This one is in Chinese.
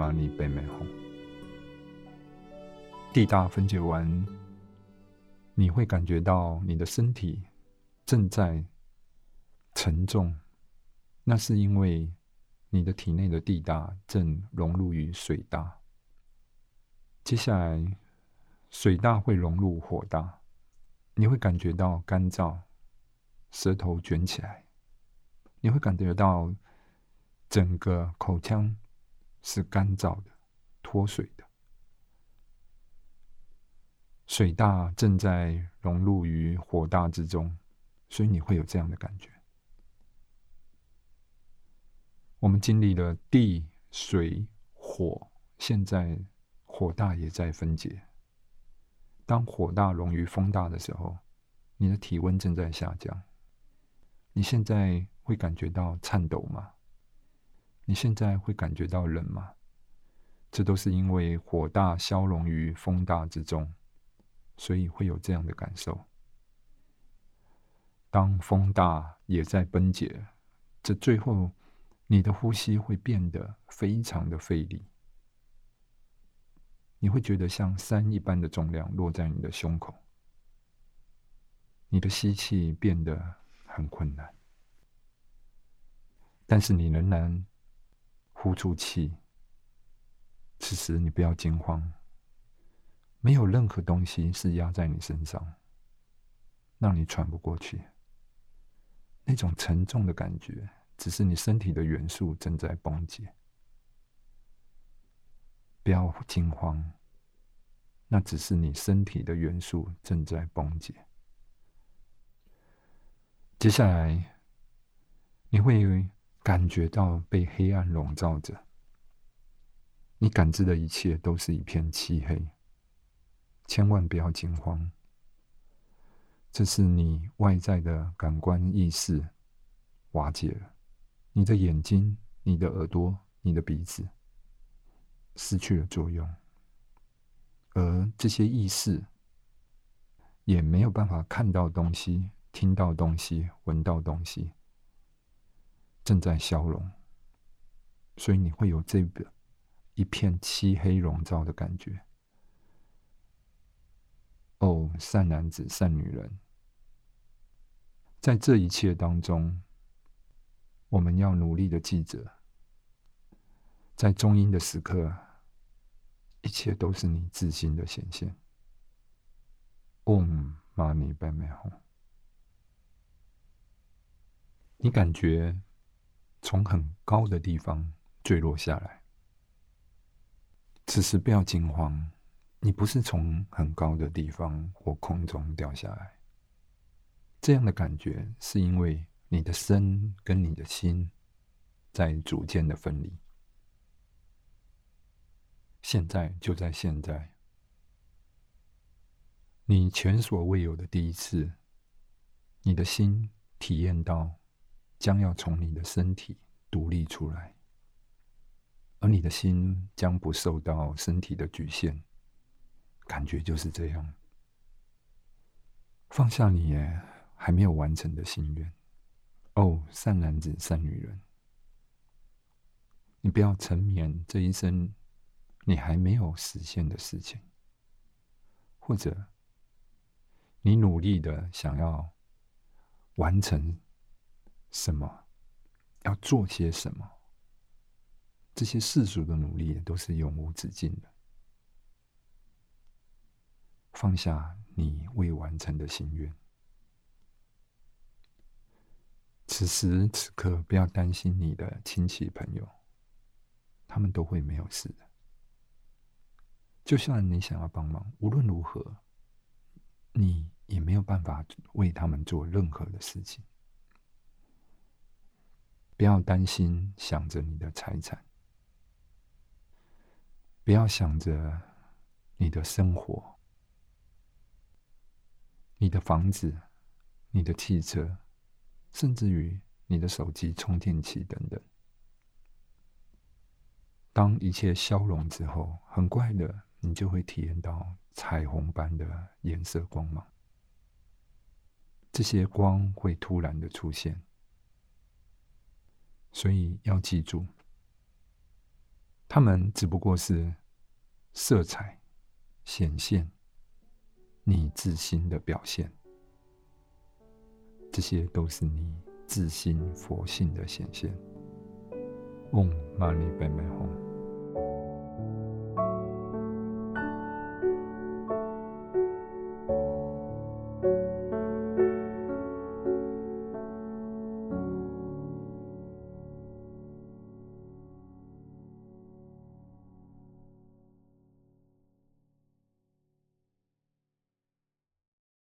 玛尼贝美红。地大分解完，你会感觉到你的身体正在沉重，那是因为你的体内的地大正融入于水大。接下来，水大会融入火大，你会感觉到干燥，舌头卷起来，你会感觉到整个口腔是干燥的、脱水的。水大正在融入于火大之中，所以你会有这样的感觉。我们经历了地、水、火，现在火大也在分解。当火大融于风大的时候，你的体温正在下降。你现在会感觉到颤抖吗？你现在会感觉到冷吗？这都是因为火大消融于风大之中。所以会有这样的感受。当风大也在崩解，这最后你的呼吸会变得非常的费力，你会觉得像山一般的重量落在你的胸口，你的吸气变得很困难，但是你仍然呼出气。此时你不要惊慌。没有任何东西是压在你身上，让你喘不过去。那种沉重的感觉，只是你身体的元素正在崩解。不要惊慌，那只是你身体的元素正在崩解。接下来，你会感觉到被黑暗笼罩着，你感知的一切都是一片漆黑。千万不要惊慌，这是你外在的感官意识瓦解了，你的眼睛、你的耳朵、你的鼻子失去了作用，而这些意识也没有办法看到东西、听到东西、闻到东西，正在消融，所以你会有这个一片漆黑笼罩的感觉。哦，善男子、善女人，在这一切当中，我们要努力的记着，在中阴的时刻，一切都是你自心的显现。Om Mani Padme Hum。你感觉从很高的地方坠落下来，此时不要惊慌。你不是从很高的地方或空中掉下来，这样的感觉是因为你的身跟你的心在逐渐的分离。现在就在现在，你前所未有的第一次，你的心体验到将要从你的身体独立出来，而你的心将不受到身体的局限。感觉就是这样，放下你还没有完成的心愿。哦，善男子、善女人，你不要沉湎这一生你还没有实现的事情，或者你努力的想要完成什么，要做些什么，这些世俗的努力都是永无止境的。放下你未完成的心愿。此时此刻，不要担心你的亲戚朋友，他们都会没有事的。就算你想要帮忙，无论如何，你也没有办法为他们做任何的事情。不要担心，想着你的财产，不要想着你的生活。你的房子、你的汽车，甚至于你的手机充电器等等，当一切消融之后，很快的，你就会体验到彩虹般的颜色光芒。这些光会突然的出现，所以要记住，他们只不过是色彩显现你自心的表现，这些都是你自心佛性的显现。嗡嘛呢叭咪吽。